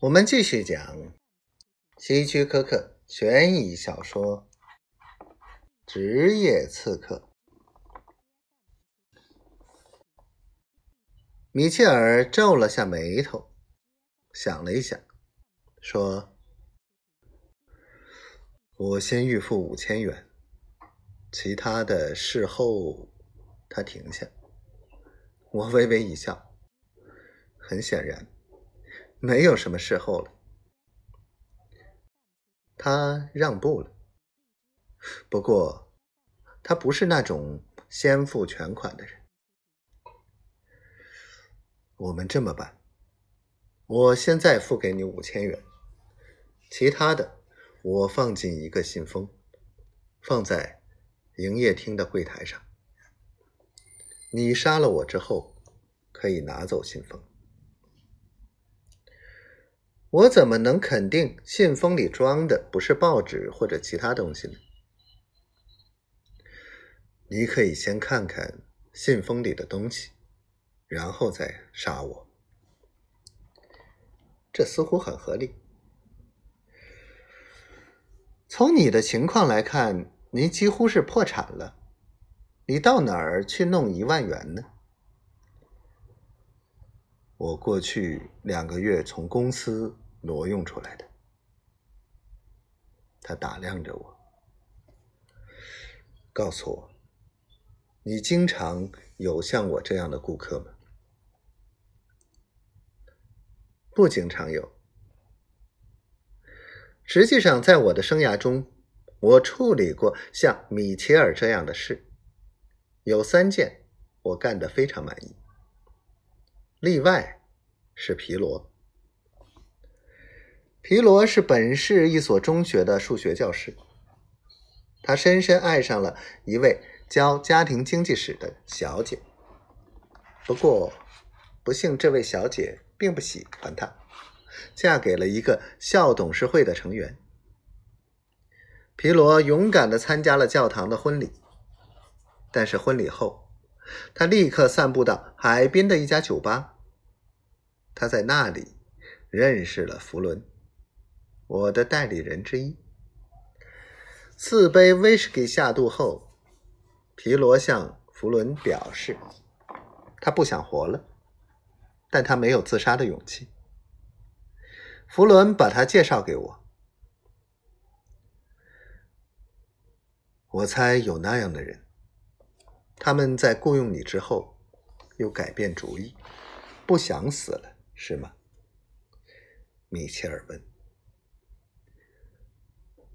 我们继续讲希区柯克悬疑小说《职业刺客》。米切尔皱了下眉头，想了一想，说：“我先预付五千元，其他的事后……”他停下，我微微一笑，很显然。没有什么事后了，他让步了。不过，他不是那种先付全款的人。我们这么办：我现在付给你五千元，其他的我放进一个信封，放在营业厅的柜台上。你杀了我之后，可以拿走信封。我怎么能肯定信封里装的不是报纸或者其他东西呢？你可以先看看信封里的东西，然后再杀我。这似乎很合理。从你的情况来看，您几乎是破产了。你到哪儿去弄一万元呢？我过去两个月从公司挪用出来的。他打量着我，告诉我：“你经常有像我这样的顾客吗？”不经常有。实际上，在我的生涯中，我处理过像米切尔这样的事，有三件，我干得非常满意。例外是皮罗。皮罗是本市一所中学的数学教师，他深深爱上了一位教家庭经济史的小姐。不过，不幸这位小姐并不喜欢他，嫁给了一个校董事会的成员。皮罗勇敢的参加了教堂的婚礼，但是婚礼后。他立刻散步到海边的一家酒吧。他在那里认识了弗伦，我的代理人之一。四杯威士忌下肚后，皮罗向弗伦表示，他不想活了，但他没有自杀的勇气。弗伦把他介绍给我，我猜有那样的人。他们在雇佣你之后，又改变主意，不想死了，是吗？米切尔问。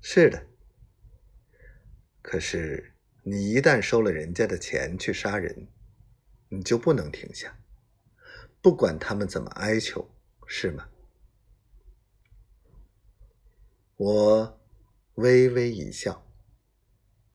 是的。可是你一旦收了人家的钱去杀人，你就不能停下，不管他们怎么哀求，是吗？我微微一笑。